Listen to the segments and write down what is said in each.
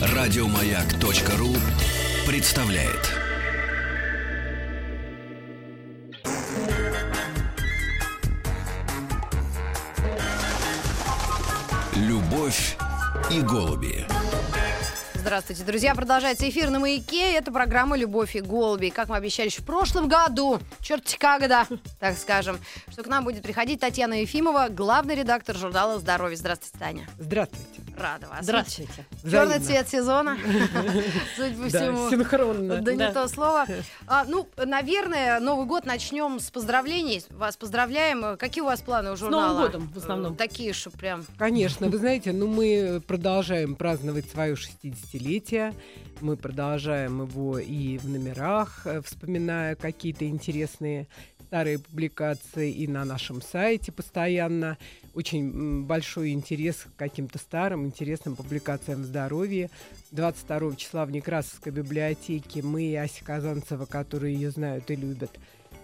Радиомаяк.ру представляет. Любовь и голуби. Здравствуйте, друзья. Продолжается эфир на «Маяке». Это программа «Любовь и голуби». Как мы обещали в прошлом году, черт когда, так скажем, что к нам будет приходить Татьяна Ефимова, главный редактор журнала «Здоровье». Здравствуйте, Таня. Здравствуйте. Рада вас. Здравствуйте. Черный цвет сезона. Судя по всему. синхронно. Да не то слово. А, ну, наверное, Новый год начнем с поздравлений. Вас поздравляем. Какие у вас планы у журнала? Новым годом в основном. Такие, что прям... Конечно. Вы знаете, ну мы продолжаем праздновать свою 60 50-летия. Мы продолжаем его и в номерах, э, вспоминая какие-то интересные старые публикации и на нашем сайте постоянно. Очень большой интерес к каким-то старым, интересным публикациям в здоровье. 22 числа в Некрасовской библиотеке мы и Ася Казанцева, которые ее знают и любят,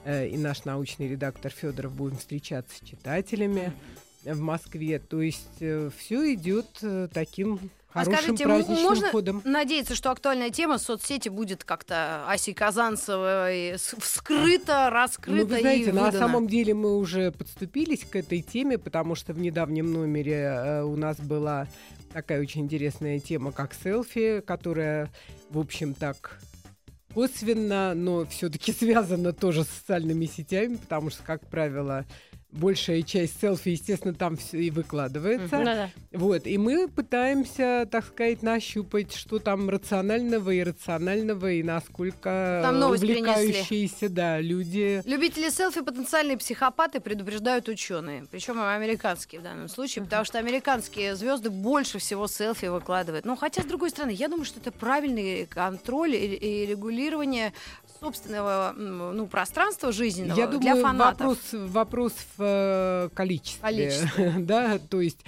э, и наш научный редактор Федоров будем встречаться с читателями. Mm-hmm в Москве. То есть все идет э, таким А хорошим скажите, м- праздничным можно ходом. надеяться, что актуальная тема в соцсети будет как-то Аси Казанцевой с- вскрыта, раскрыта Ну, вы знаете, и на самом деле мы уже подступились к этой теме, потому что в недавнем номере э, у нас была такая очень интересная тема, как селфи, которая, в общем, так косвенно, но все-таки связана тоже с социальными сетями, потому что, как правило, большая часть селфи, естественно, там все и выкладывается. Да-да. Вот, и мы пытаемся, так сказать, нащупать, что там рационального и иррационального, и насколько Там новость принесли. увлекающиеся, да, люди. Любители селфи потенциальные психопаты предупреждают ученые, причем американские в данном случае, потому что американские звезды больше всего селфи выкладывают. Ну, хотя, с другой стороны, я думаю, что это правильный контроль и, и регулирование собственного ну, пространства жизненного Я для думаю, фанатов. вопрос, вопрос в э, количестве. Количестве. да, то есть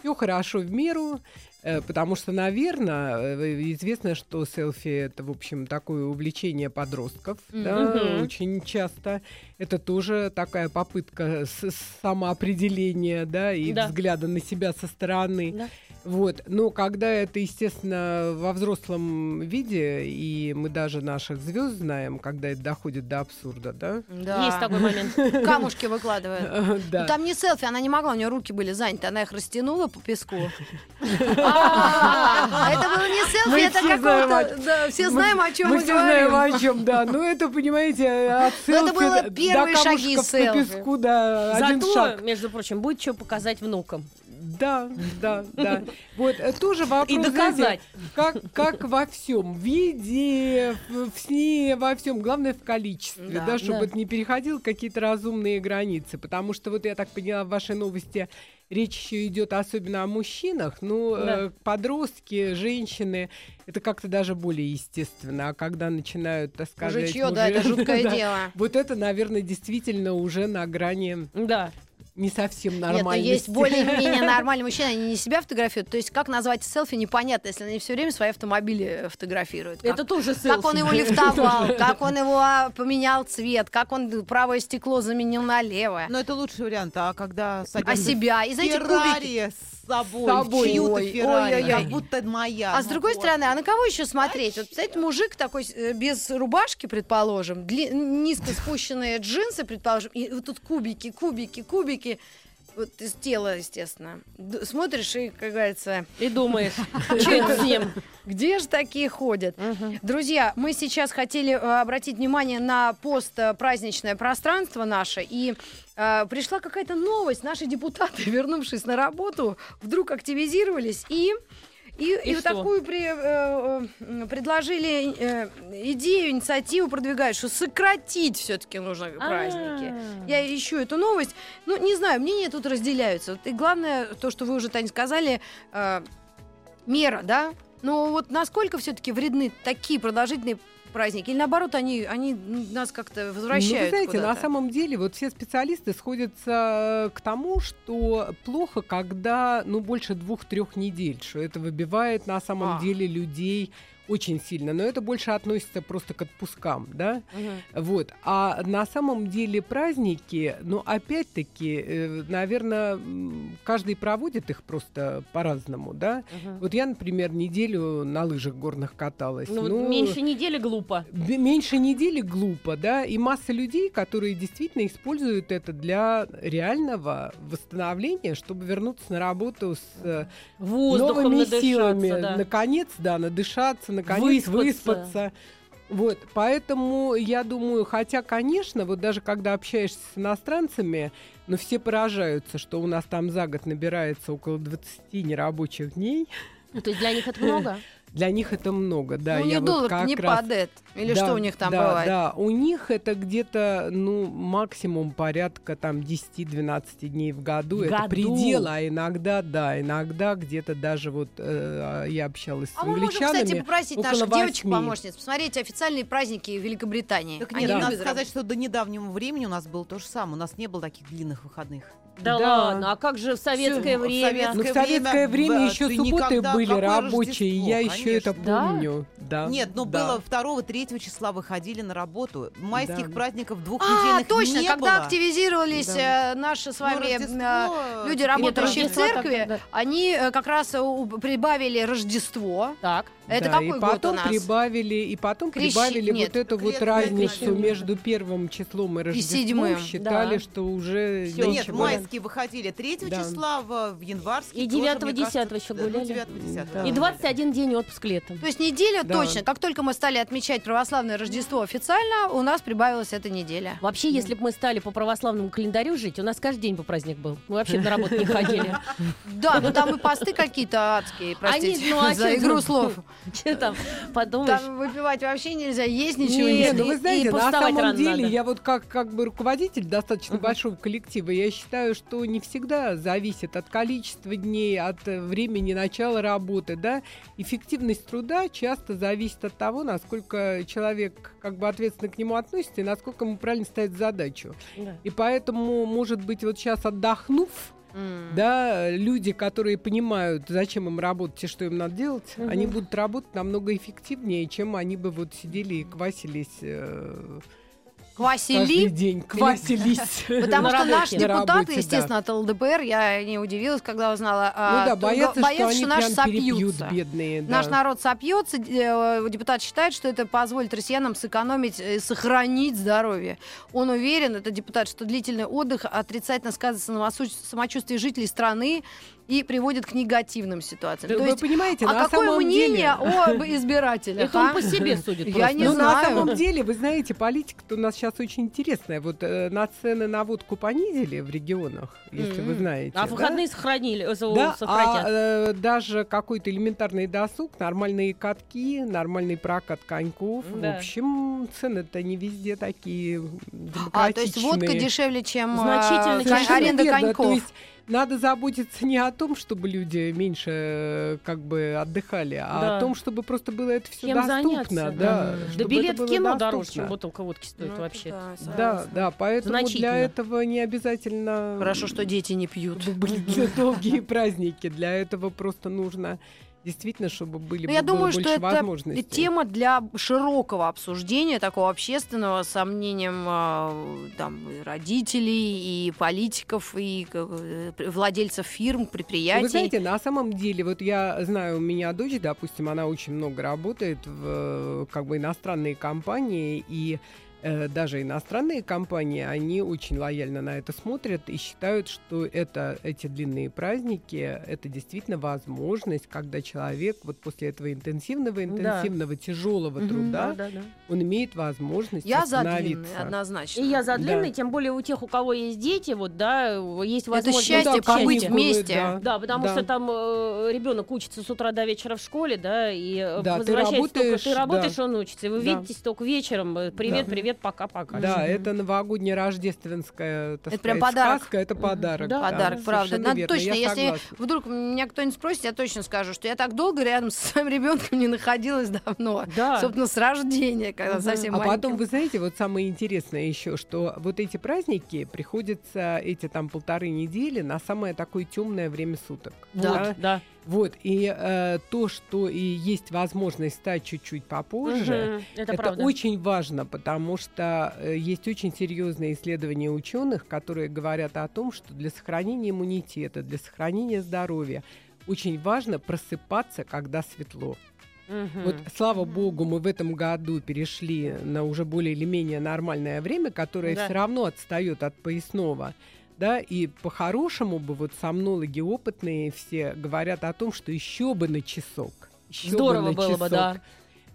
все хорошо в меру. э, Потому что, наверное, известно, что селфи это, в общем, такое увлечение подростков, да, Мгм. очень часто. Это тоже такая попытка с- самоопределения, да, и Да. взгляда на себя со стороны. Да. Вот. Но когда это, естественно, во взрослом виде, и мы даже наших звезд знаем, когда это доходит до абсурда, да? Да. Есть такой момент. Камушки выкладывают. Ну, Да. там не селфи, она не могла, у нее руки были заняты, она их растянула по песку. А, Это было не селфи, Мы это все знаем, какого-то... да, Все знаем, о чем мы мы все знаем, говорим. о чем, да. Ну, это, понимаете, от Ну, это было первые шаги камушков селфи. по песку, да, один Зато, шаг. между прочим, будет что показать внукам. Да, да, да. Вот, э, тоже вопрос, И доказать. знаете, как, как во всем, в виде, в, в сне, во всем, главное в количестве, Да, да, чтобы да. это не переходило какие-то разумные границы, потому что вот я так поняла в вашей новости, речь еще идет особенно о мужчинах, ну, Да. э, подростки, женщины, это как-то даже более естественно, а когда начинают, так сказать, Мужичье, да, это мужи- жуткое да, дело. Вот это, наверное, действительно уже на грани Да. Не совсем Нет, ну нормальности. есть более-менее нормальные мужчины, они не себя фотографируют. То есть как назвать селфи, непонятно, если они все время свои автомобили фотографируют. Как- Это тоже селфи. Как он его лифтовал, как он его а, поменял цвет, как он правое стекло заменил на левое. Но это лучший вариант, а когда А садимся себя. И знаете, кубики. Собой, С собой. чью-то Ой, Феррари, ой-ой-ой. как будто моя. А с ну другой вот. стороны, а на кого еще смотреть? Вот, представляете, мужик такой э, без рубашки, предположим, дли- низко спущенные джинсы, предположим, и вот тут кубики, кубики, кубики. Вот из тела, естественно. Д- смотришь и, как говорится, И думаешь, что с ним? где же такие ходят? Друзья, мы сейчас хотели э, обратить внимание на постпраздничное пространство наше, и э, пришла какая-то новость. Наши депутаты, вернувшись на работу, вдруг активизировались и и, и И вот такую при- э, э, предложили э, идею, инициативу продвигают, что сократить все-таки нужно праздники. А. Я ищу эту новость. Ну, не знаю, мнения тут разделяются. И главное, то, что вы уже, Таня, сказали, э, мера, да? Но вот насколько все-таки вредны такие продолжительные праздники? Или наоборот, они, они нас как-то возвращают Ну, вы знаете, на самом деле, вот все специалисты сходятся к тому, что плохо, когда, ну, больше двух-трех недель, что это выбивает на самом А. деле людей очень сильно, но это больше относится просто к отпускам, да, Мгм. вот. А на самом деле праздники, ну, опять-таки, наверное, каждый проводит их просто по-разному, да. Мгм. Вот я, например, неделю на лыжах горных каталась. Ну, Ну, меньше недели глупо. Меньше недели глупо, да, и масса людей, которые действительно используют это для реального восстановления, чтобы вернуться на работу с э, Воздухом новыми силами. да. Наконец, да, надышаться, наконец Выспаться. выспаться. Вот, поэтому я думаю, хотя, конечно, вот даже когда общаешься с иностранцами, но все поражаются, что у нас там за год набирается около 20 нерабочих дней. Ну, То есть для них это много? Для них это много, да. ну, я не вот доллар не раз- падает. Или да, что у них там да, бывает? Да, у них это где-то, ну, максимум порядка там 10-12 дней в году. В это году? предел, а иногда, да, иногда где-то даже вот э, я общалась с А мы можем, англичанами. кстати, попросить наших девочек-помощниц посмотреть официальные праздники Великобритании. Так Они нет, любят надо сказать, что до недавнего времени у нас было то же самое. У нас не было таких длинных выходных. Да, Да. ладно, а как же в советское Всё, в время? советское Ну, в советское время, время, еще ты субботы никогда- были какое рабочие, и я Рождество, еще это конечно. Да? помню. Да. Нет, ну да. было 2-3 числа выходили на работу. Майских Да. праздников двух А, недельных точно, не когда было. активизировались Да. э, наши с Ну, вами Рождество, э, люди, работающие в Рождество так, церкви, да. они э, как раз прибавили Рождество. Так. Это Да, какой и год потом у нас? прибавили и потом Крещи- прибавили нет, вот эту вот разницу между первым числом и Рождеством. седьмым, Считали, да. что уже Да нет, ничего. Майские выходили 3 Да. числа, в, в январские И тоже, 9-го, мне кажется, 10-го еще да, ну, гуляли. 9-го, 10-го, Да. И да. 21 день отпуск летом. То есть неделя Да. точно. Как только мы стали отмечать православное Рождество официально, у нас прибавилась эта неделя. Вообще, если бы мы стали по православному календарю жить, у нас каждый день бы праздник был. Мы вообще на работу не ходили. Да, ну там и посты какие-то адские, простите, Они, ну, а за игру там? слов. Че там, подумаешь? Там выпивать вообще нельзя, есть ничего Нет, ну вы знаете, на самом деле, я вот как, как бы руководитель достаточно большого коллектива, я считаю, что не всегда зависит от количества дней, от э, времени начала работы, да. Эффективность труда часто зависит от того, насколько человек как бы ответственно к нему относится и насколько ему правильно ставит задачу. Да. И поэтому, может быть, вот сейчас отдохнув, М. да, люди, которые понимают, зачем им работать и что им надо делать, Мгм. они будут работать намного эффективнее, чем они бы вот сидели и квасились э, каждый Квасили. день. Квасились. Потому что работе. наши На депутаты, работе, да. естественно, от ЛДПР, я не удивилась, когда узнала, а, Ну да, боятся, что наши сопьются. бедные. Наш народ сопьется, э, депутат считает, что это позволит россиянам сэкономить и сохранить здоровье. Он уверен, это депутат, что длительный отдых отрицательно сказывается на самочувствии жителей страны и приводит к негативным ситуациям. Да То Вы есть, понимаете, а на какое самом мнение деле... об избирателях? Это он а? по себе судит Я просто. не ну, знаю. на самом деле, вы знаете, политика-то у нас сейчас очень интересная. Вот э, на цены на водку понизили в регионах, если вы М. знаете. А да? выходные сохранили, э, Да, сократят. а э, даже какой-то элементарный досуг, нормальные катки, нормальный прокат коньков. Да. В общем, цены-то не везде такие А, то есть демократичные. водка дешевле, чем Значительно э, дешевле. кон- аренда коньков. То есть надо заботиться не о том, чтобы люди меньше э, как бы отдыхали, а Да. о том, чтобы просто было это все Чем доступно. заняться, Да, да. Да чтобы билет в кино доступно. дороже, чем бутылка водки стоит Ну, вообще. да, Да, да, поэтому для этого не обязательно Хорошо, что дети не пьют. были долгие праздники. Для этого просто нужно действительно, чтобы были Ну, я было думаю, что это тема для широкого обсуждения, такого общественного, с сомнением э, там, родителей, и политиков, и э, владельцев фирм, предприятий. Вы знаете, на самом деле, вот я знаю, у меня дочь, допустим, она очень много работает в э, как бы иностранные компании, и даже иностранные компании, они очень лояльно на это смотрят и считают, что это, эти длинные праздники, это действительно возможность, когда человек вот после этого интенсивного, интенсивного, тяжелого Мгм. труда, Да, да, да. он имеет возможность я за длинный, однозначно. И я за Да. длинный, тем более у тех, у кого есть дети, вот, да, есть возможность... счастье Ну да, побыть вместе. да. Да, потому Да. что там ребенок учится с утра до вечера в школе, да, и э, Да, ты возвращается только работаешь, ты работаешь, да. он учится, и вы Да. видитесь только вечером. э, Привет, Да. привет, пока, пока. Да, это новогодняя рождественская Это прям подарок. сказка, это подарок. Да, Подарок, правда. Надо верно, точно, если вдруг меня кто-нибудь спросит, я точно скажу, что я так долго рядом со своим ребенком не находилась давно. Да. Собственно, с рождения, когда совсем А потом, вы знаете, вот самое интересное еще, что вот эти праздники приходятся, эти там полторы недели, на самое такое темное время суток. Вот, да. да. Вот, и э, то, что и есть возможность стать чуть-чуть попозже, Мгм, Это, это правда. очень важно, потому что э, есть очень серьезные исследования ученых, которые говорят о том, что для сохранения иммунитета, для сохранения здоровья очень важно просыпаться, когда светло. Мгм. Вот, слава богу, мы в этом году перешли на уже более или менее нормальное время, которое Да. все равно отстает от поясного. Да, и по-хорошему бы вот сомнологи опытные все говорят о том, что еще бы на часок. Еще Здорово на было бы, часок. да.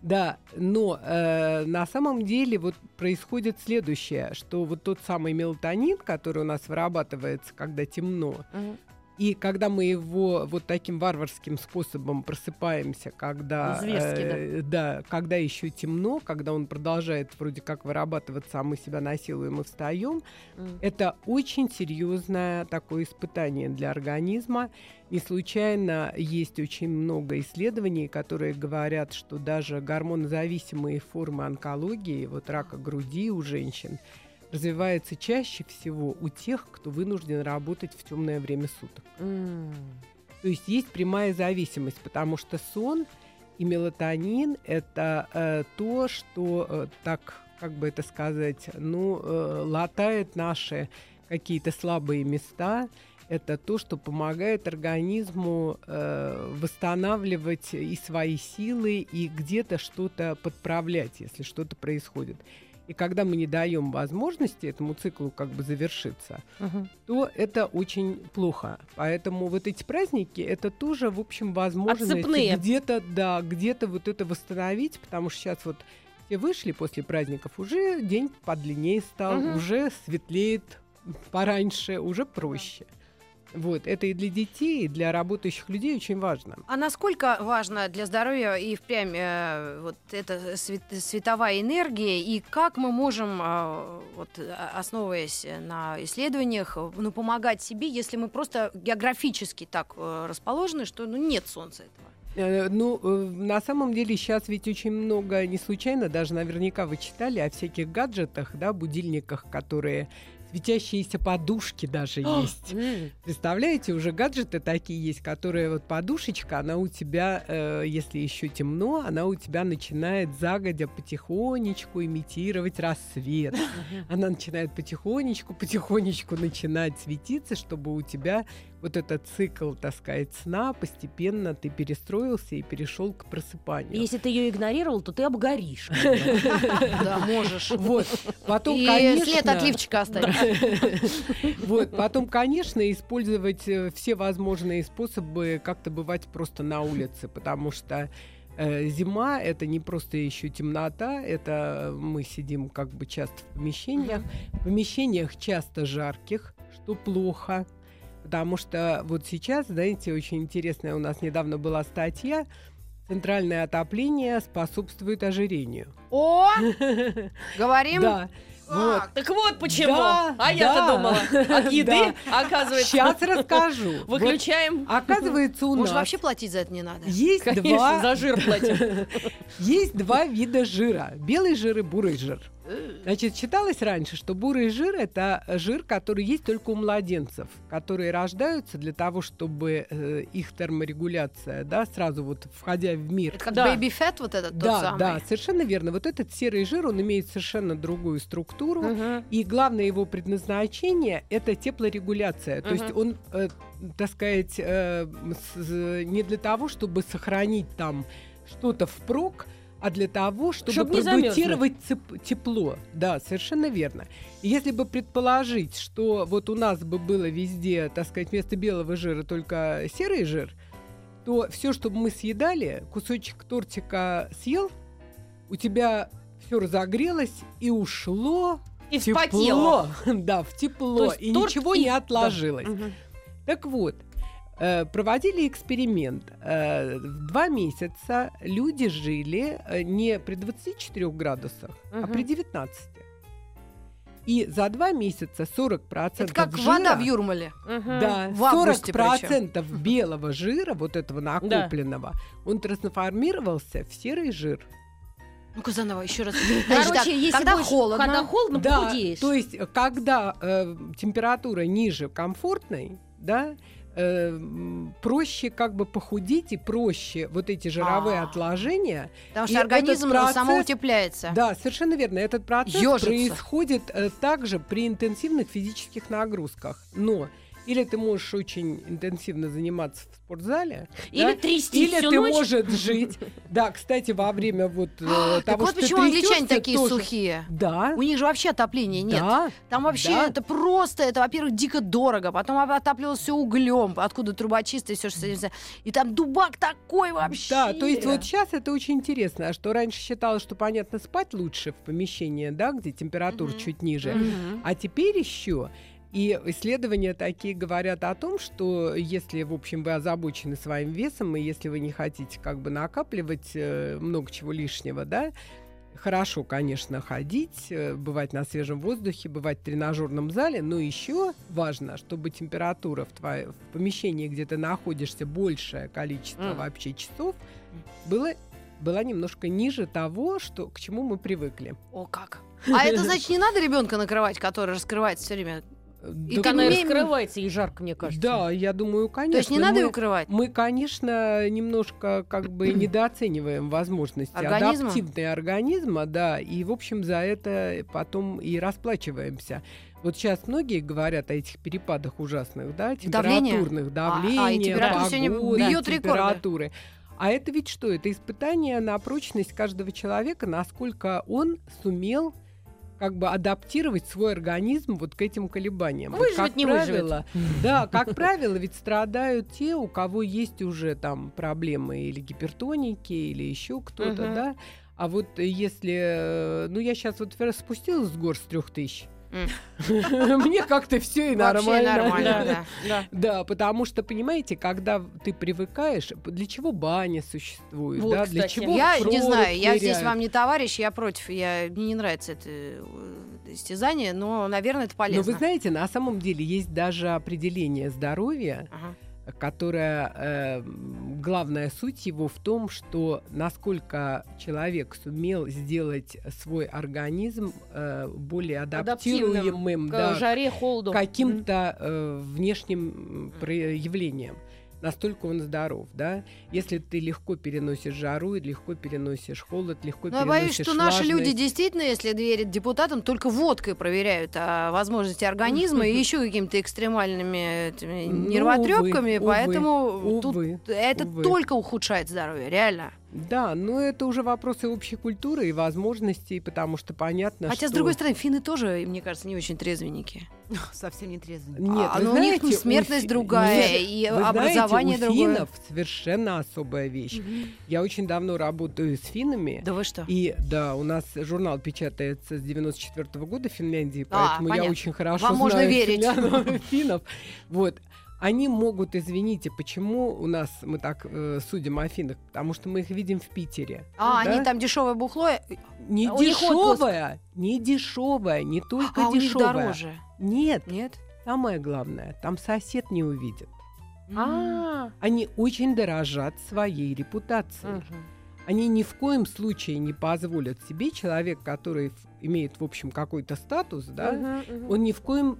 Да, но э, на самом деле вот происходит следующее, что вот тот самый мелатонин, который у нас вырабатывается, когда темно, Мгм. И когда мы его вот таким варварским способом просыпаемся, когда, Зверски, э, да, когда еще темно, когда он продолжает вроде как вырабатываться, а мы себя насилуем и встаем, М. это очень серьезное такое испытание для организма. Не случайно есть очень много исследований, которые говорят, что даже гормонозависимые формы онкологии, вот рака груди у женщин, развивается чаще всего у тех, кто вынужден работать в темное время суток. М. То есть есть прямая зависимость, потому что сон и мелатонин это э, то, что э, так, как бы это сказать, ну, э, латает наши какие-то слабые места. Это то, что помогает организму э, восстанавливать и свои силы, и где-то что-то подправлять, если что-то происходит. И когда мы не даем возможности этому циклу как бы завершиться, Мгм. то это очень плохо. Поэтому вот эти праздники это тоже, в общем, возможность Отцепные. где-то, да, где-то вот это восстановить, потому что сейчас вот все вышли после праздников, уже день подлиннее стал, Мгм. уже светлеет пораньше, уже проще. Вот, это и для детей, и для работающих людей очень важно. А насколько важно для здоровья и впрямь э, вот эта свет- световая энергия, и как мы можем, э, вот, основываясь на исследованиях, ну, помогать себе, если мы просто географически так э, расположены, что ну, нет солнца этого? Э, Ну, э, на самом деле сейчас ведь очень много, не случайно, даже наверняка вы читали о всяких гаджетах, да, будильниках, которые светящиеся подушки даже есть. Представляете, уже гаджеты такие есть, которые вот подушечка, она у тебя, э, если еще темно, она у тебя начинает загодя потихонечку имитировать рассвет. Она начинает потихонечку, потихонечку начинать светиться, чтобы у тебя вот этот цикл, так сказать, сна постепенно ты перестроился и перешел к просыпанию. Если ты ее игнорировал, то ты обгоришь. Да, можешь. Вот. Потом, И конечно, след от лифчика останется. Вот, потом, конечно, использовать э, все возможные способы как-то бывать просто на улице, потому что э, зима это не просто еще темнота, это мы сидим как бы часто в помещениях, в помещениях часто жарких, что плохо. Потому что вот сейчас, знаете, очень интересная у нас недавно была статья «Центральное отопление способствует ожирению». О, говорим. Да, вот. Так вот почему. Да, а я-то да. думала. От еды, Да. оказывается. Сейчас расскажу. Вот Выключаем. Оказывается, у Может, нас вообще платить за это не надо? есть Конечно, два, за жир платим. есть два вида жира. Белый жир и бурый жир. Значит, считалось раньше, что бурый жир – это жир, который есть только у младенцев, которые рождаются для того, чтобы э, их терморегуляция, да, сразу вот входя в мир, Это как Да. baby fat вот этот тот да, самый. да, совершенно верно. Вот этот серый жир, он имеет совершенно другую структуру. Мгм. И главное его предназначение – это теплорегуляция. То Мгм. есть он, э, так сказать, э, с- не для того, чтобы сохранить там что-то впрок, а для того, чтобы Чтоб продуцировать цеп- тепло. Да, совершенно верно. И если бы предположить, что вот у нас бы было везде, так сказать, вместо белого жира только серый жир, то все, что мы съедали, кусочек тортика съел, у тебя все разогрелось и ушло И тепло. вспотело. Да, в тепло. И торт ничего и- не отложилось. Мгм. Так вот, проводили эксперимент. Э, В два месяца люди жили э, не при 24 градусах, а Мгм. при 19. И за два месяца 40% Это как жира, вода в Юрмале. Да, В августе 40% белого жира, вот этого накопленного, он трансформировался в серый жир. Ну-ка заново, еще раз. Короче, так, если когда будешь- холодно, когда холодно, да, похудеешь. то есть, э, когда э, температура ниже комфортной, да, э, м, проще как бы похудеть и проще вот эти жировые А. отложения. Потому что организм процесс- самоутепляется. Да, совершенно верно. Этот процесс Ёжится. происходит э, также при интенсивных физических нагрузках. Но или ты можешь очень интенсивно заниматься в спортзале, Или да, трясти или всю ты ночь. можешь жить. Да, кстати, во время вот э, Так того, вот почему англичане такие сухие. Да. У них же вообще отопления нет. Да, Там вообще это просто, это, во-первых, дико дорого, потом отапливалось все углем, откуда трубочисты, все что. И там дубак такой вообще. Да, то есть вот сейчас это очень интересно, а что раньше считалось, что понятно спать лучше в помещении, да, где температура чуть ниже, а теперь еще и исследования такие говорят о том, что если, в общем, вы озабочены своим весом, и если вы не хотите как бы накапливать э, много чего лишнего, да, хорошо, конечно, ходить, э, бывать на свежем воздухе, бывать в тренажерном зале, но еще важно, чтобы температура в, твоей, в помещении, где ты находишься, большее количество М. вообще часов, было, была немножко ниже того, что, к чему мы привыкли. О, как. А это значит, не надо ребенка накрывать, который раскрывается все время. Да, Так ты она и не- раскрывается, и жарко, мне кажется. Да, я думаю, конечно. То есть не надо мы, ее укрывать. мы, конечно, немножко как бы недооцениваем возможности Организма? адаптивной организма, да, и, в общем, за это потом и расплачиваемся. Вот сейчас многие говорят о этих перепадах ужасных, да, Давление? температурных, А, давления, а, и температура бьёт рекорды. температуры. А это ведь что? Это испытание на прочность каждого человека, насколько он сумел как бы адаптировать свой организм вот к этим колебаниям. Вот, Выживет, как не выживет. правило, да, как правило, ведь страдают те, у кого есть уже там проблемы или гипертоники, или еще кто-то, Мгм. да. А вот если, э, ну я сейчас вот спустилась с гор с трех тысяч, мне как-то все и нормально. нормально, да. Потому что, понимаете, когда ты привыкаешь, для чего баня существует, да, для чего Я не знаю, я здесь вам не товарищ, я против, я, мне не нравится это э, истязание, но, наверное, это Но полезно. вы знаете, на самом деле есть даже определение здоровья, Ага. Которая э, м, главная суть его в том, что насколько человек сумел сделать свой организм э, более Адаптивным адаптируемым К да, жаре, холоду. каким-то э, внешним м, проявлениям. Настолько он здоров, да? Если ты легко переносишь жару, легко переносишь холод, легко Но я переносишь боюсь, что наши люди влажность. действительно, если верят депутатам, только водкой проверяют а, возможности организма и еще какими-то экстремальными Ну, нервотрепками, поэтому тут это только ухудшает здоровье, реально. Да, но это уже вопросы общей культуры и возможностей, потому что понятно, Хотя, что... с другой стороны, финны тоже, мне кажется, не очень трезвенники. Совсем не трезвый. Нет, а, но у них знаете, смертность фи- другая, Нет, и вы образование знаете, у другое. финнов совершенно особая вещь. Я очень давно работаю с финнами. Да вы что? И да, у нас журнал печатается с 94 года в Финляндии, А, поэтому я понятно. очень хорошо Вам можно знаю верить. финлян- финнов. Вот. Они могут, извините, почему у нас мы так э, судим о финнах? Потому что мы их видим в Питере. А, да? они там дешевое бухло, Не А у них дешевая, не дешевая, не только а у них дороже. Нет, Нет? самое главное, там сосед не увидит. А, Они очень дорожат своей репутацией. мгм. Они ни в коем случае не позволят себе человек, который имеет, в общем, какой-то статус, да, Мгм, мгм. он ни в коем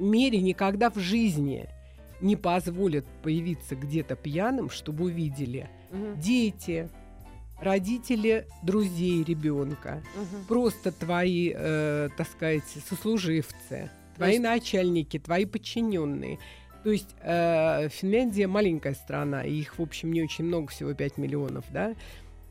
мере никогда в жизни не позволит появиться где-то пьяным, чтобы увидели Мгм, дети, родители друзей ребенка, мгм. просто твои, э, так сказать, сослуживцы, твои есть- начальники, твои подчиненные. То есть э, Финляндия маленькая страна, и их, в общем, не очень много, всего 5 миллионов, да,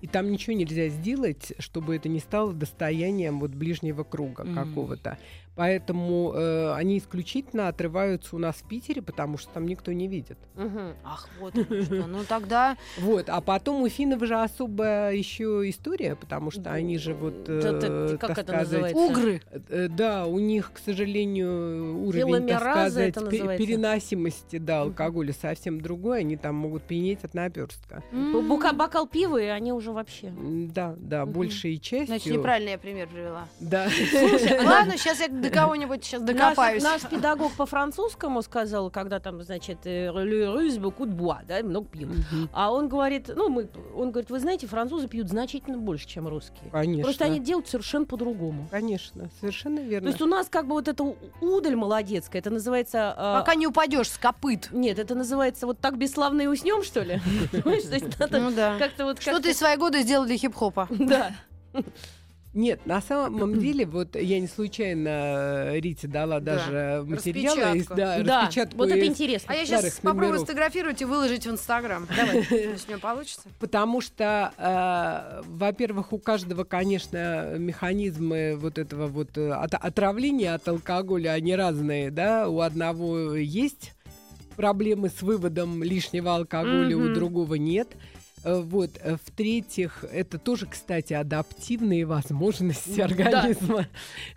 и там ничего нельзя сделать, чтобы это не стало достоянием вот ближнего круга Мгм. какого-то. Поэтому э, они исключительно отрываются у нас в Питере, потому что там никто не видит. Мгм. Ах, вот оно что. Ну тогда Вот, а потом у финнов же особая еще история, потому что они же вот, э, как это называется? угры. Э, Да, у них, к сожалению, уровень, так сказать, переносимости да, алкоголя совсем другой. Они там могут пьянеть от наперстка. М. Бука- Бокал пива, и они уже вообще. Да, да, Мгм. большей частью. Значит, неправильно я пример привела. Да. Слушай, ладно, сейчас я до кого-нибудь сейчас Наш, докопаюсь. наш педагог по французскому сказал, когда там, значит, э, le russe beaucoup de bois, да, много пьют. Мгм. А он говорит, ну, мы, он говорит, вы знаете, французы пьют значительно больше, чем русские. Конечно. Просто они делают совершенно по-другому. Конечно, совершенно То верно. есть у нас как бы вот эта удаль молодецкая, это называется... а, Пока не упадешь с копыт. Нет, это называется вот так бесславно и уснем, что ли? То Ну да. как-то вот... Что ты свои годы сделал для хип-хопа? Да. Нет, на самом деле, вот я не случайно э, Рите дала Да. даже материалы, из, Распечатку. да, Да, распечатку вот это из- интересно. А я сейчас попробую номеров. сфотографировать и выложить в Инстаграм. Давай. У меня получится. Потому что, э, во-первых, у каждого, конечно, механизмы вот этого вот э, от- отравления от алкоголя, они разные, да. У одного есть проблемы с выводом лишнего алкоголя, у Мгм. другого нет. Вот. э, В-третьих, это тоже, кстати, адаптивные возможности Да. организма.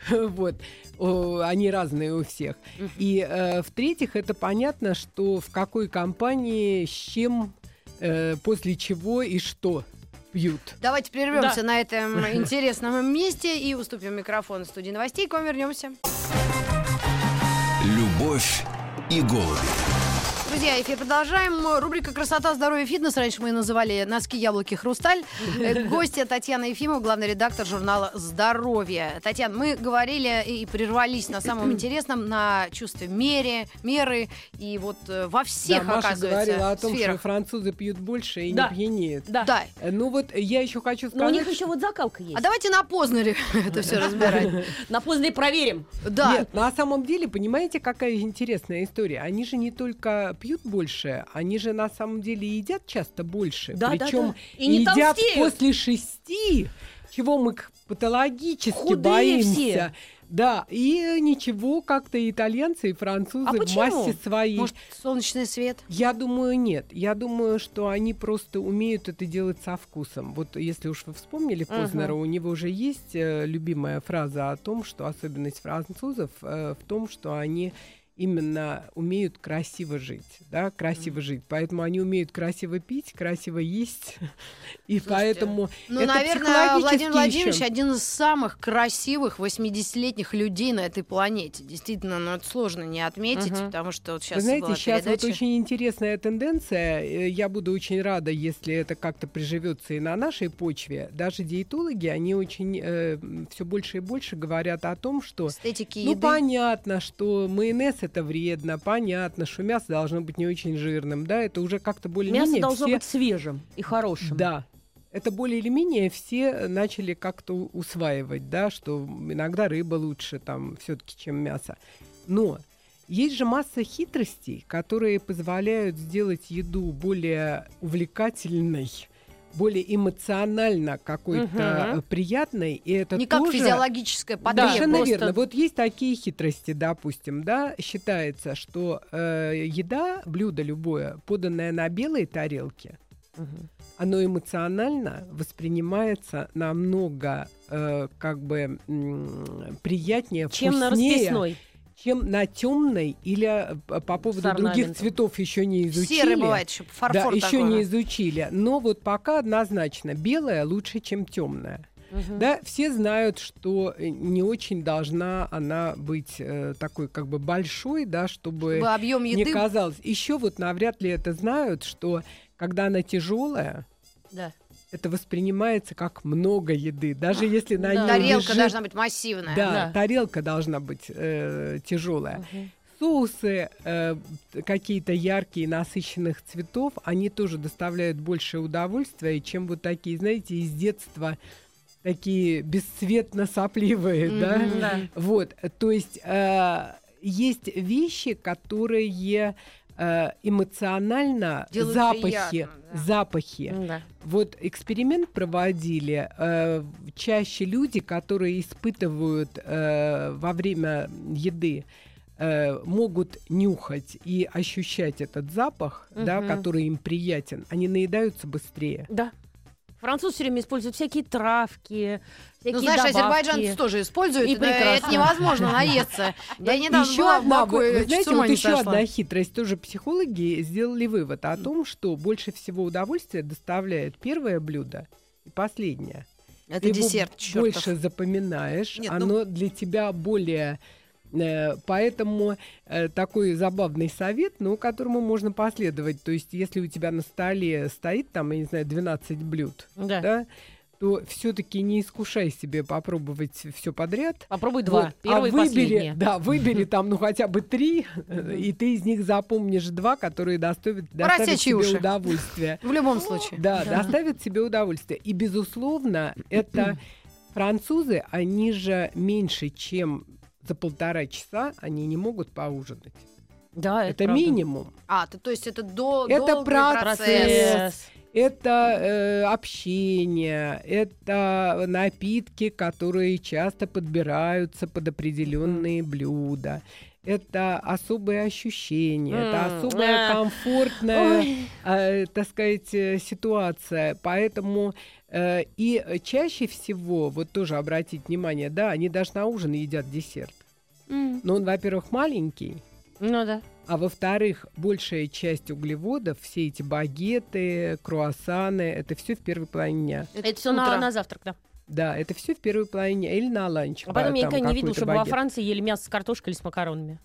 Вот. О, Они разные у всех. И э, в-третьих, это понятно, что в какой компании, с чем, э, после чего и что пьют. Давайте прервемся на этом интересном месте и уступим микрофон студии новостей. К вам вернемся. Любовь и голуби. Друзья, эфир продолжаем. Рубрика «Красота, здоровье, фитнес». Раньше мы ее называли «Носки, яблоки, хрусталь». Э, Гостья Татьяна Ефимова, главный редактор журнала «Здоровье». Татьяна, мы говорили и прервались на самом интересном, на чувстве мере, меры. И вот э, во всех, да, Маша оказывается, говорила о том, сферах. что французы пьют больше и Да. не пьянеют. Да. Да. Э, Ну вот я еще хочу Но у сказать, них еще вот закалка есть. А давайте на Познере это все разбирать. На поздно проверим. Да. Нет, на самом деле, понимаете, какая интересная история? Они же не только пьют больше, они же на самом деле едят часто больше. Да, да, Причем да. И не едят толстеют. после шести, чего мы патологически Худые боимся. все. Да, и ничего, как-то итальянцы и французы А в массе своей. Может, солнечный свет? Я думаю, нет. Я думаю, что они просто умеют это делать со вкусом. Вот если уж вы вспомнили. Познера, у него же есть э, любимая фраза о том, что особенность французов э, в том, что они именно умеют красиво жить, да, красиво жить. Поэтому они умеют красиво пить, красиво есть, и поэтому Ну, это наверное, Владимир Владимирович один из самых красивых 80-летних людей на этой планете. Действительно, ну это сложно не отметить, Мгм. потому что вот сейчас Вы знаете, сейчас вот передача. очень интересная тенденция. э, Я буду очень рада, если это как-то приживется и на нашей почве. Даже диетологи, они очень все больше и больше говорят о том, что эстетики ну еды. понятно, что майонез это вредно, понятно, что мясо должно быть не очень жирным, да, это уже как-то более-менее Мясо должно все- быть свежим и хорошим. да. Это более или менее все начали как-то усваивать, да, что иногда рыба лучше там все-таки, чем мясо. Но есть же масса хитростей, которые позволяют сделать еду более увлекательной, более эмоционально какой-то э, приятной, и это Не как тоже... физиологическая Да. Совершенно просто- верно. Вот есть такие хитрости, допустим, да, считается, что э, еда, блюдо любое, поданное на белой тарелке, Мгм. оно эмоционально воспринимается намного э, как бы м, приятнее, Чем на вкуснее, расписной. Чем на темной или э, по по поводу других цветов еще не изучили. Серый бывает еще, Да, фарфор еще такой. не изучили. Но вот пока однозначно белая лучше, чем темная. Мгм. Да, все знают, что э, не очень должна она быть э, такой как бы большой, да, чтобы Чтобы объем не еды... казалось. Еще вот навряд ли это знают, что когда она тяжелая, Да. Это воспринимается как много еды, даже если на Да. ней Тарелка лежит- должна быть массивная. Да, Да. тарелка должна быть э, тяжелая. Мгм. Соусы э, какие-то яркие, насыщенных цветов, они тоже доставляют больше удовольствия, чем вот такие, знаете, из детства такие бесцветно-сопливые, да? Мгм. Да. Вот, э, то есть э, есть вещи, которые эмоционально Делают запахи, приятно, да. запахи. Да. Вот эксперимент проводили э, чаще люди, которые испытывают э, во время еды э, могут нюхать и ощущать этот запах, да, Мгм. который им приятен, они наедаются быстрее. Да. Француз все время использует всякие травки, всякие Ну, знаешь, добавки. азербайджанцы тоже используют. И это, это прекрасно. невозможно наесться. Я недавно еще была в одна, Баку, вы, чуть знаете, вот еще одна хитрость. Тоже психологи сделали вывод о том, что больше всего удовольствия доставляет первое блюдо и последнее. Это Ты его десерт, чертов. больше запоминаешь, Нет, ну- оно для тебя более Э, Поэтому э, такой забавный совет, ну, которому можно последовать. То есть, если у тебя на столе стоит там, я не знаю, 12 блюд, Да. да, то все-таки не искушай себе попробовать все подряд. Попробуй два. Вот, Первый и а выбери, последний. да, выбери там, ну, хотя бы три, э, и ты из них запомнишь два, которые доставят, доставят тебе уши. удовольствие. В любом случае. Да, Да. доставит себе удовольствие. И, безусловно, это французы, они же меньше, чем за полтора часа, они не могут поужинать. Да, Это правда. минимум. А, ты- то есть это до Это процесс. Процесс. Это э, общение, это напитки, которые часто подбираются под определенные блюда. Это особые ощущения, это М, особая а. комфортная, э, так сказать, э, ситуация. Поэтому э, и чаще всего, вот тоже обратить внимание, да, они даже на ужин едят десерт. М. Но он, во-первых, маленький, Ну да. а во-вторых, большая часть углеводов, все эти багеты, круассаны, это все в первой половине дня. Это все на, на завтрак, да. Да, это все в первой половине или на ланч. А потом ба- я никогда не какой-то чтобы во багет. Франции ели мясо с картошкой или с макаронами.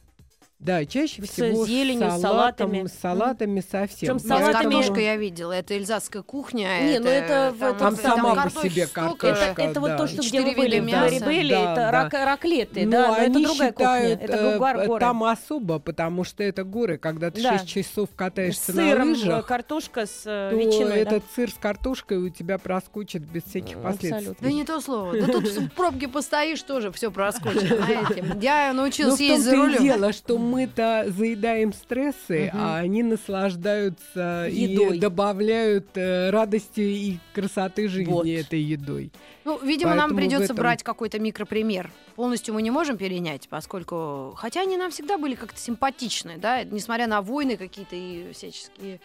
Да, чаще С всего зеленью, с с салатами. салатами, с салатами совсем. С салатами- картошкой я видела. Это эльзасская кухня. Не, ну это в- там, там сама по себе картошка. Это, это вот да. то, что где вы были мяса. Марибеле, Да, это да. рак- раклеты, Ну, да, но это другая считают, кухня, это гуар- э, горы. там особо, потому что это горы, когда ты Да. 6 часов катаешься на сыром, э, лыжах, картошка с э, то ветчиной, да. этот сыр с картошкой у тебя проскочит без всяких последствий. абсолютно. Да не то слово. Да тут в пробке постоишь, тоже все проскочит. Я Ну, научился ездить за рулем. что мы-то заедаем стрессы, Мгм. а они наслаждаются Едой. и добавляют э, радости и красоты жизни Вот. этой едой. Ну, видимо, нам Поэтому в придется этом- брать какой-то микропример. Полностью мы не можем перенять, поскольку... Хотя они нам всегда были как-то симпатичны, да, несмотря на войны какие-то и всяческие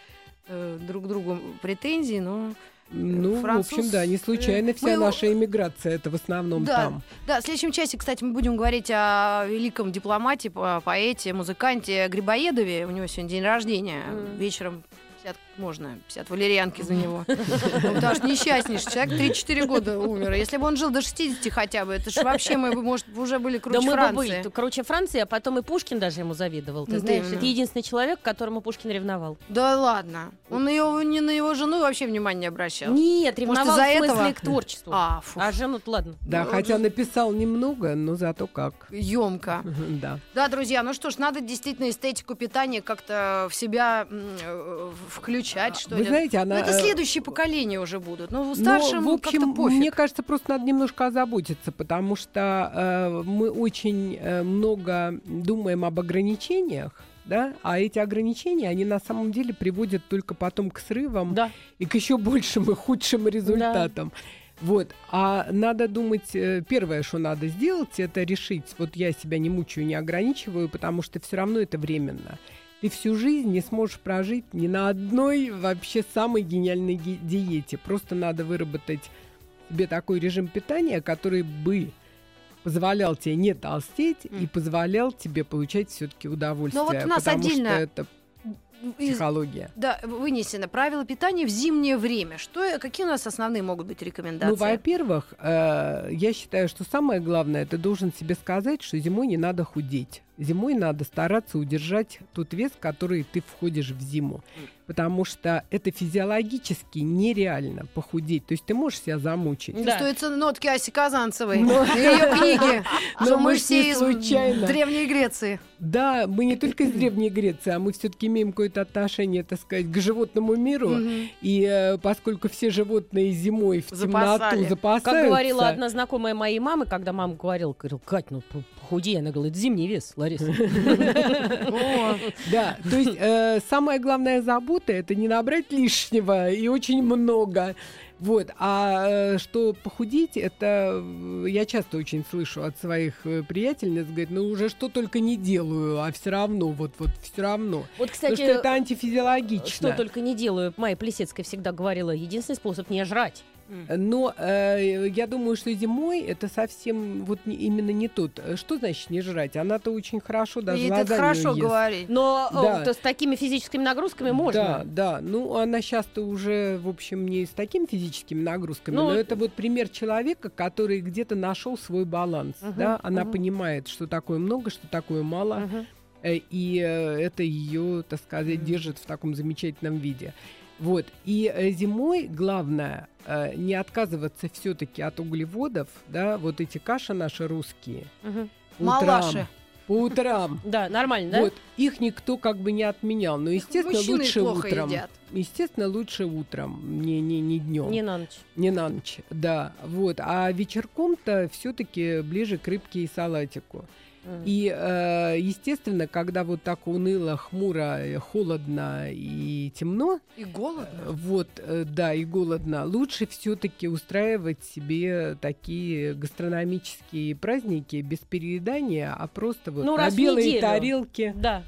э, друг другу претензии, но... Ну, Француз, в общем, да, не случайно э, вся мы- наша иммиграция это в основном Да, там. Да, в следующем часе, кстати, мы будем говорить о великом дипломате, по- поэте, музыканте Грибоедове. У него сегодня день рождения. М. Вечером 50 можно, 50 валерьянки за него. Ну, Потому что несчастнейший человек 3-4 года умер. Если бы он жил до 60 хотя бы, это же вообще мы бы, может, уже были Да круче мы бы Франции. были. Короче, Франция, а потом и Пушкин даже ему завидовал. Ты знаешь, именно. это единственный человек, к которому Пушкин ревновал. Да ладно. Он его, не на его жену вообще внимания не обращал. Нет, ревновал из-за в смысле этого? к творчеству. А, фу, А жену-то ладно. Да, Ну, хотя ну- написал немного, но зато как. емко. Да. Да, друзья, ну что ж, надо действительно эстетику питания как-то в себя э, включать, что Вы ли. знаете, она... Ну, это э, следующие поколения уже будут. Ну, старшим в общем, пофиг. мне кажется, просто надо немножко озаботиться, потому что э, мы очень э, много думаем об ограничениях, да, а эти ограничения, они на самом деле приводят только потом к срывам Да. и к еще большим и худшим результатам. Вот, а надо думать, э, первое, что надо сделать, это решить, вот я себя не мучаю, не ограничиваю, потому что все равно это временно. Ты всю жизнь не сможешь прожить ни на одной вообще самой гениальной ги- диете. Просто надо выработать себе такой режим питания, который бы позволял тебе не толстеть и М. позволял тебе получать все-таки удовольствие. вот у нас потому отдельно что это Из- психология. Да, вынесено правила питания в зимнее время. Что, какие у нас основные могут быть рекомендации? Ну, во-первых, э, я считаю, что самое главное, ты должен себе сказать, что зимой не надо худеть. Зимой надо стараться удержать тот вес, который ты входишь в зиму. Потому что это физиологически нереально похудеть. То есть ты можешь себя замучить. Да. Чувствуются нотки Аси Казанцевой. Но- Ее книги. Но Что мы все из. Древней Греции. Да, мы не только из Древней Греции, а мы все-таки имеем какое-то отношение, так сказать, к животному миру. Мгм. И э, поскольку все животные зимой в Запасали. темноту запасаются... Как говорила одна знакомая моей мамы, когда мама говорила, говорила, Кать, ну похудей. Она говорит, это зимний вес, Лариса. Да, то есть э, самая главная забота это не набрать лишнего и очень много. Вот, а э, что похудеть, это э, я часто очень слышу от своих э, приятельниц, говорит, ну уже что только не делаю, а все равно, вот, вот, все равно. Вот, Потому кстати, что это антифизиологично. что только не делаю. Майя Плесецкая всегда говорила, единственный способ не жрать. Но э, я думаю, что зимой это совсем вот не- именно не тот. Э, Что значит не жрать? Она-то очень хорошо даже И это хорошо ест. говорить. Но э, Да. то с такими физическими нагрузками Да, можно. да. Ну, она сейчас-то уже, в общем, не с такими физическими нагрузками, Ну, но это вот пример человека, который где-то нашел свой баланс. Мгм, да? Она мгм. понимает, что такое много, что такое мало. Э, И э, это ее, так сказать, держит в таком замечательном виде. Вот. И э, зимой главное э, не отказываться все-таки от углеводов, да, вот эти каши наши русские. По утрам, Малаши. По утрам. Да, нормально, да? Вот, их никто как бы не отменял. Но, естественно, Мужчины лучше плохо утром. едят. Естественно, лучше утром, не, не, не днем. Не на ночь. Не на ночь, да. Вот. А вечерком-то все-таки ближе к рыбке и салатику. И, э, естественно, когда вот так уныло, хмуро, э, холодно и темно, И голодно. э, вот, э, да, и голодно, лучше все-таки устраивать себе такие гастрономические праздники без переедания, а просто вот Ну, на белые неделю. тарелки Да.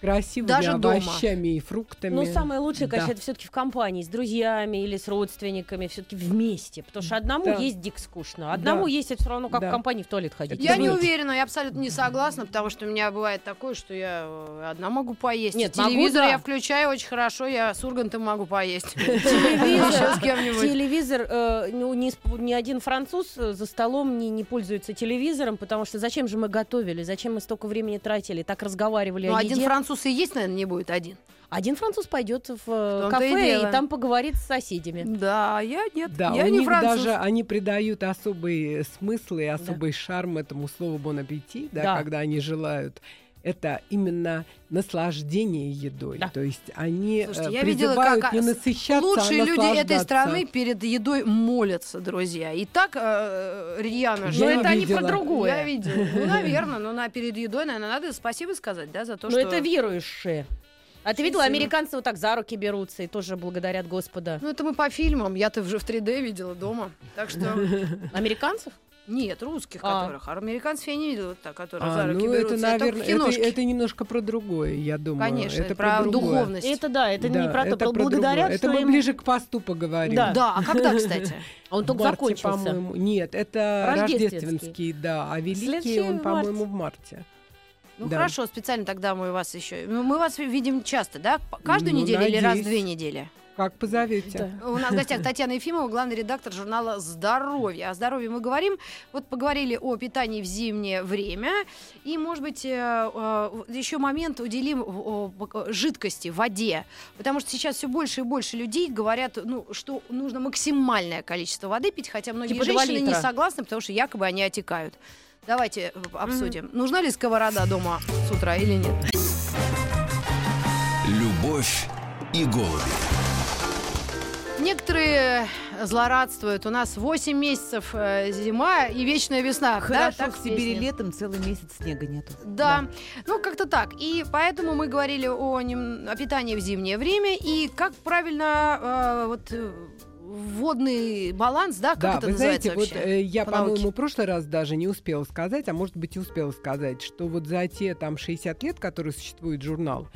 Красивыми Даже дома. овощами и фруктами. Но самое лучшее, конечно, Да. это все-таки в компании, с друзьями или с родственниками, все-таки вместе. Потому что одному Да. есть дико скучно. Одному Да. есть это все равно, как Да. в компании в туалет ходить. Я не уверена, я абсолютно не согласна, потому что у меня бывает такое, что я э, одна могу поесть. Нет, телевизор могу, да. я включаю очень хорошо, я с Ургантом могу поесть. Телевизор, э, ну, ни, один француз э, за столом не, пользуется телевизором, потому что зачем же мы готовили, зачем мы столько времени тратили, так разговаривали Ну, о один еде. Француз и есть, наверное, не будет один. Один француз пойдет в э, и кафе и, дело. там поговорит с соседями. Да, я нет, Да, я у не них француз. даже они придают особый смысл и особый шарм этому слову bon appétit, да, Да. когда они желают. Это именно наслаждение едой. Да. То есть они Слушайте, э, я видела, призывают как не с- насыщаться, Лучшие а люди этой страны перед едой молятся, друзья. И так э, рьяно же. Но это они про другое. Я видела. Ну, наверное, но на перед едой, наверное, надо спасибо сказать, да, за то, Но что... это верующие. А ты видела, американцы вот так за руки берутся и тоже благодарят Господа. Ну, это мы по фильмам. Я-то уже в 3D видела дома. Так что... Американцев? Нет, русских А. которых. А американцев я не видела, вот так, которые А, за руки ну берутся. это, наверное, это, киношке. это немножко про другое, я думаю. Конечно, это про, другое. духовность. Это да, это Да, не про то, это про про благодарят, другое. что Это мы им- ближе к посту поговорим. Да. Да, а когда, кстати? А он только марте, закончился. по-моему. Нет, это Рождественский. рождественский, да. А великий Следующий он, по-моему, в марте. Ну Да. хорошо, специально тогда мы вас еще... ну, Мы вас видим часто, да? П- Каждую Ну, неделю или раз в надеюсь. две недели? Как позовете. Да. У нас в гостях Татьяна Ефимова, главный редактор журнала «Здоровье». О здоровье мы говорим. Вот поговорили о питании в зимнее время. И, может быть, еще момент уделим о жидкости, воде. Потому что сейчас все больше и больше людей говорят, ну, что нужно максимальное количество воды пить, хотя многие Типа женщины не согласны, потому что якобы они отекают. Давайте э, обсудим. Нужна ли сковорода дома с утра или нет? Любовь и голуби. Некоторые злорадствуют. У нас 8 месяцев э, зима и вечная весна. да, Хорошо, так в Сибири песня? летом целый месяц снега нету. Да. ну как-то так. И поэтому мы говорили о, нем- о питании в зимнее время и как правильно э, вот э, водный баланс, да, как да, это вы называется знаете, вот вообще? э, я, по науке? по-моему, в прошлый раз даже не успела сказать, а может быть и успела сказать, что вот за те там 60 лет, которые существует журнал,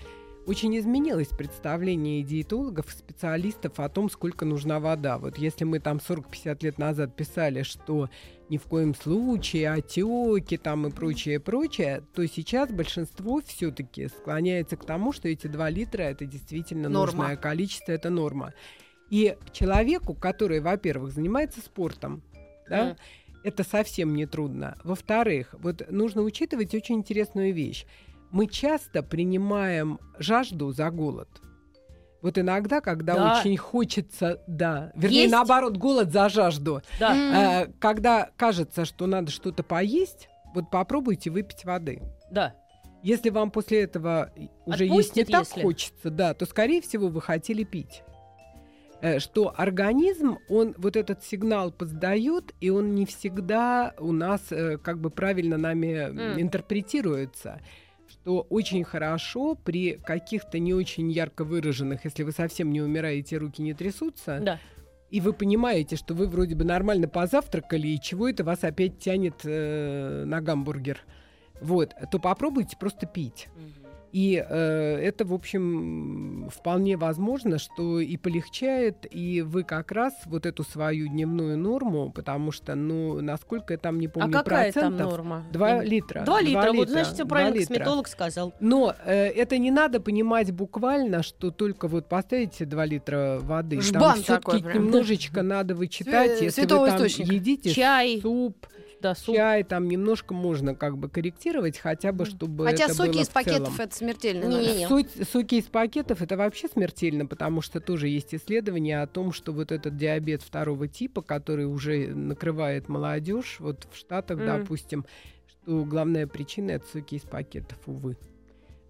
очень изменилось представление диетологов, специалистов о том, сколько нужна вода. Вот если мы там 40-50 лет назад писали, что ни в коем случае отеки там и прочее, прочее, то сейчас большинство все-таки склоняется к тому, что эти 2 литра это действительно Норма. нужное количество, это норма. И человеку, который, во-первых, занимается спортом, да, Мгм. это совсем не трудно. Во-вторых, вот нужно учитывать очень интересную вещь. Мы часто принимаем жажду за голод. Вот иногда, когда Да. очень хочется, да, вернее, Есть? наоборот, голод за жажду, Да. Э, когда кажется, что надо что-то поесть, вот попробуйте выпить воды. Да. Если вам после этого уже есть не Отпустит, так если. хочется, да, то, скорее всего, вы хотели пить. Э, Что организм, он вот этот сигнал поздает, и он не всегда у нас э, как бы правильно нами М. интерпретируется. Что очень хорошо при каких-то не очень ярко выраженных, если вы совсем не умираете, руки не трясутся, Да. и вы понимаете, что вы вроде бы нормально позавтракали, и чего это вас опять тянет э, на гамбургер, вот, то попробуйте просто пить. И э, это, в общем, вполне возможно, что и полегчает, и вы как раз вот эту свою дневную норму, потому что, ну, насколько я там не помню а какая там процентов, норма? 2 литра. Два литра, Два вот значит, все два правильно литра. косметолог сказал. Но э, это не надо понимать буквально, что только вот поставите 2 литра воды. Жбан там все-таки немножечко надо вычитать, Свя- если вы там источника. едите Чай, суп, да, суп. чай, там немножко можно как бы корректировать, хотя бы, чтобы Хотя это соки было из в пакетов целом. это смертельно. Не-не-не. Суть- соки из пакетов это вообще смертельно, потому что тоже есть исследования о том, что вот этот диабет второго типа, который уже накрывает молодежь, вот в Штатах, М. допустим, что главная причина это соки из пакетов, увы.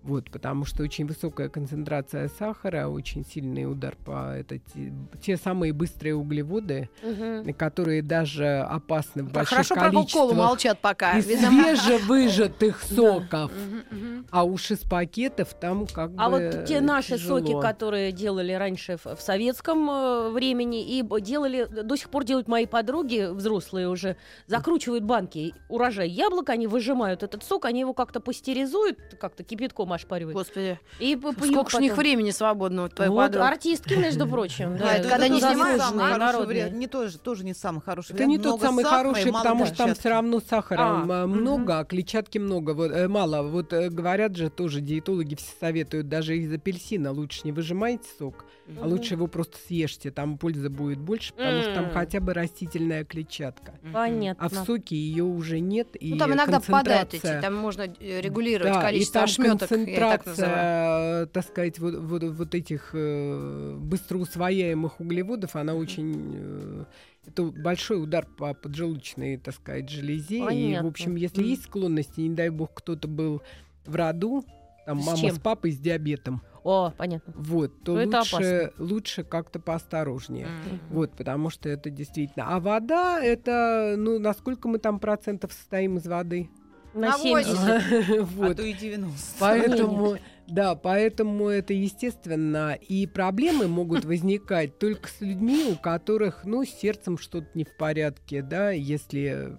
Вот, потому что очень высокая концентрация сахара, очень сильный удар по это те, те самые быстрые углеводы, Мгм. которые даже опасны в больших Хорошо про Кока-Колу количествах молчат пока. из свежевыжатых соков. А уж из пакетов там как А бы вот те наши тяжело. соки, которые делали раньше в, в советском э, времени и делали, до сих пор делают мои подруги, взрослые уже, закручивают банки, урожай яблок, они выжимают этот сок, они его как-то пастеризуют, как-то кипятком ошпаривают. Господи, И сколько ж у них времени свободного, твоей Вот, артистки, между прочим. Да, это когда тоже не снимают. Не тоже, тоже не самый хороший Это не тот самый хороший, потому что там все равно сахара мгм. много, а клетчатки много, вот, э, мало. Вот э, говорят же тоже, диетологи все советуют, даже из апельсина лучше не выжимайте сок, а лучше его просто съешьте, там пользы будет больше, потому что там хотя бы растительная клетчатка. Понятно. А в соке ее уже нет, и Ну, там иногда попадают эти, концентрация- там можно э, регулировать Да, количество и там ошметок, я так концентрация, так сказать, вот, вот, вот этих э, быстро усвояемых углеводов, она очень... э, это большой удар по поджелудочной, так сказать, железе. И, в Понятно. общем, если есть склонности, не дай бог, кто-то был в роду, там С мама чем? с папой с диабетом, О, понятно. вот, то Ну, это лучше, лучше как-то поосторожнее. М. Вот, потому что это действительно. А вода, это, ну, насколько мы там процентов состоим из воды? На 70. А Вот. то и 90. Поэтому, да, поэтому это естественно. И проблемы могут возникать только с людьми, у которых, ну, с сердцем что-то не в порядке, да, если...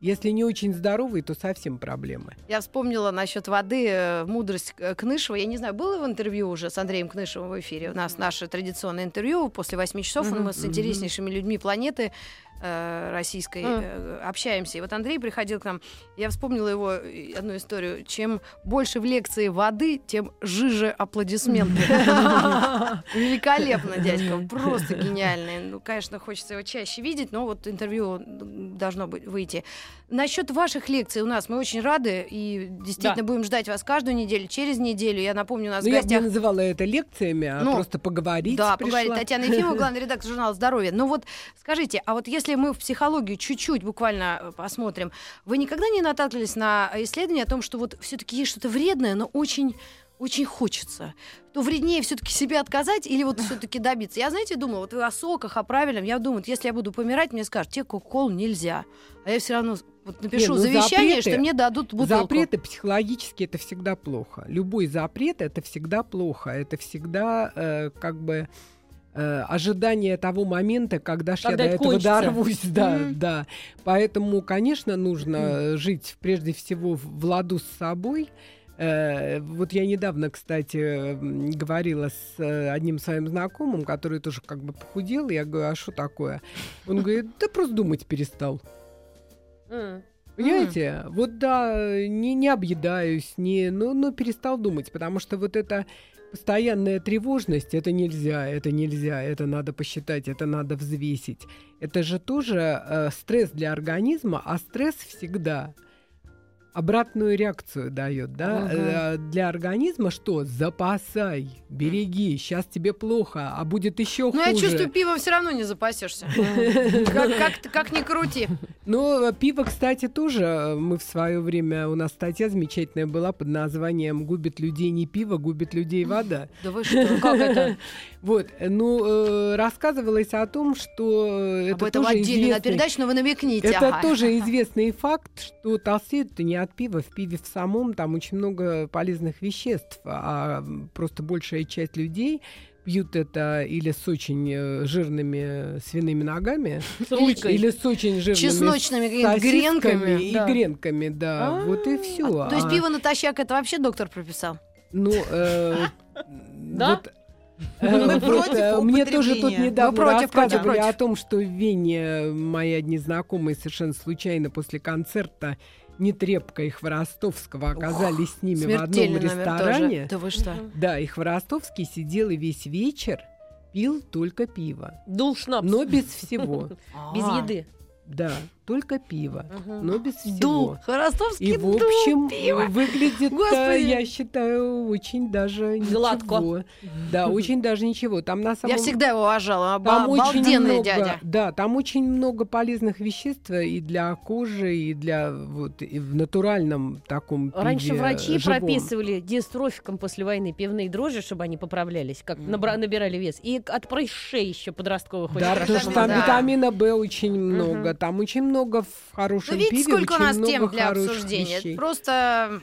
Если не очень здоровый, то совсем проблемы. Я вспомнила насчет воды, э, мудрость Кнышева. Я не знаю, было в интервью уже с Андреем Кнышевым в эфире? У нас наше традиционное интервью после 8 часов. Мгм. Мы с интереснейшими людьми планеты э, российской э, общаемся. И вот Андрей приходил к нам. Я вспомнила его э, одну историю. Чем больше в лекции воды, тем жиже аплодисменты. Великолепно, дядька. Просто гениальный. Ну, конечно, хочется его чаще видеть, но вот интервью должно быть выйти. Насчет ваших лекций у нас мы очень рады и действительно будем ждать вас каждую неделю, через неделю. Я напомню, у нас Ну, в я бы не гостях называла это лекциями, а Ну, просто поговорить да, пришла. поговорит Татьяна Ефимова, главный редактор журнала «Здоровье». Но вот скажите, а вот если мы в психологию чуть-чуть буквально э, посмотрим, вы никогда не наталкивались на исследование о том, что вот все-таки есть что-то вредное, но очень очень хочется, то вреднее все-таки себе отказать или вот все-таки добиться. Я, знаете, думала, вот вы о соках, о правильном, я думаю, вот если я буду помирать, мне скажут, тебе кока-колу нельзя. А я все равно вот напишу ну, завещание, запреты- что мне дадут бутылку. Запреты психологически это всегда плохо. Любой запрет это всегда плохо. Это всегда э, как бы э, ожидание того момента, когда, ж я Когда до это этого кончится. дорвусь. Да, Мгм. да. Поэтому, конечно, нужно э, жить прежде всего в ладу с собой. Э, Вот я недавно, кстати, говорила с э, одним своим знакомым, который тоже как бы похудел. Я говорю, а что такое? Он говорит, да просто думать перестал. Понимаете? Вот да, не, не объедаюсь, не, ну, ну, перестал думать, потому что вот эта постоянная тревожность, это нельзя, это нельзя, это надо посчитать, это надо взвесить. Это же тоже э, стресс для организма, а стресс всегда обратную реакцию дает, да? Мгм. Э, для организма что? Запасай, береги, сейчас тебе плохо, а будет еще Но хуже. Ну, я чувствую, пивом все равно не запасешься. Как, ни крути. Ну, э, пиво, кстати, тоже э, мы в свое время, у нас статья замечательная была под названием «Губит людей не пиво, губит людей вода». Да вы что, как это? Вот, ну, э, рассказывалось о том, что Об это этом тоже на передачу, но вы намекните. это ага. тоже известный факт, что толстеют-то не от пива, в пиве в самом там очень много полезных веществ, а просто большая часть людей пьют это или с очень э, жирными свиными ногами, ручкой. или с очень жирными Чесночными гренками. и Да. гренками, да. А, вот и все. То есть пиво натощак это вообще доктор прописал? Ну, э, Да? вот, э, Мы вот, против э, Мне тоже тут недавно против, рассказывали о том, что в Вене мои одни знакомые совершенно случайно после концерта Нетребко и Хворостовского оказались с ними в одном ресторане. тоже. Да вы что? Да, и Хворостовский сидел и весь вечер пил только пиво. Дул шнапс. Но без всего. Без еды. Да, только пиво. Мгм. Но без всего. Хоростовский И, в общем, пиво. выглядит, Господи. я считаю, очень даже Гладко. ничего. Да, очень даже ничего. Там на самом Я всегда его уважала. там Оба- очень Обалденный много, дядя. да, там очень много полезных веществ и для кожи, и для вот и в натуральном таком Раньше пиве врачи живом. прописывали дистрофикам после войны пивные дрожжи, чтобы они поправлялись, как набра- набирали вес. И от прыщей еще подростковых очень Да, хорошо потому что там Да. витамина В очень много, там очень много в хорошем Ну, видите, пиве, сколько у нас много тем для обсуждения. вещей. Просто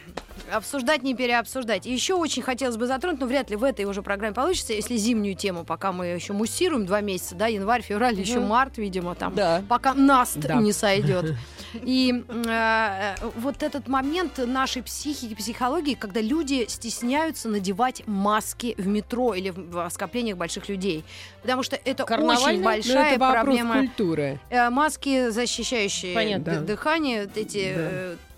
обсуждать, не переобсуждать. Еще очень хотелось бы затронуть, но вряд ли в этой уже программе получится, если зимнюю тему, пока мы еще муссируем два месяца, да, январь, февраль, еще март, видимо, там, Да. пока наст Да. не сойдет. И э, вот этот момент нашей психики, психологии, когда люди стесняются надевать маски в метро или в, в скоплениях больших людей. Потому что это очень Но большая это проблема. культуры. Э, маски, защищающие Понятно. дыхание, вот эти, Да.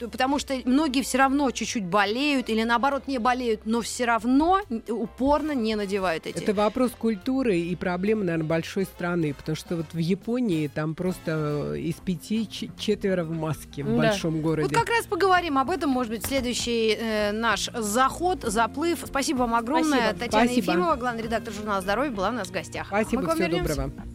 э, потому что многие все равно чуть-чуть болеют или наоборот не болеют, но все равно упорно не надевают эти. Это вопрос культуры и проблема, наверное, большой страны, потому что вот в Японии там просто э, из пяти четверо в маске в Да. большом Вот городе. как раз поговорим об этом, может быть, следующий э, наш заход, заплыв. Спасибо вам огромное. Спасибо. Татьяна Спасибо. Ефимова, главный редактор журнала «Здоровье», была у нас в гостях. Спасибо, всего вернемся. доброго.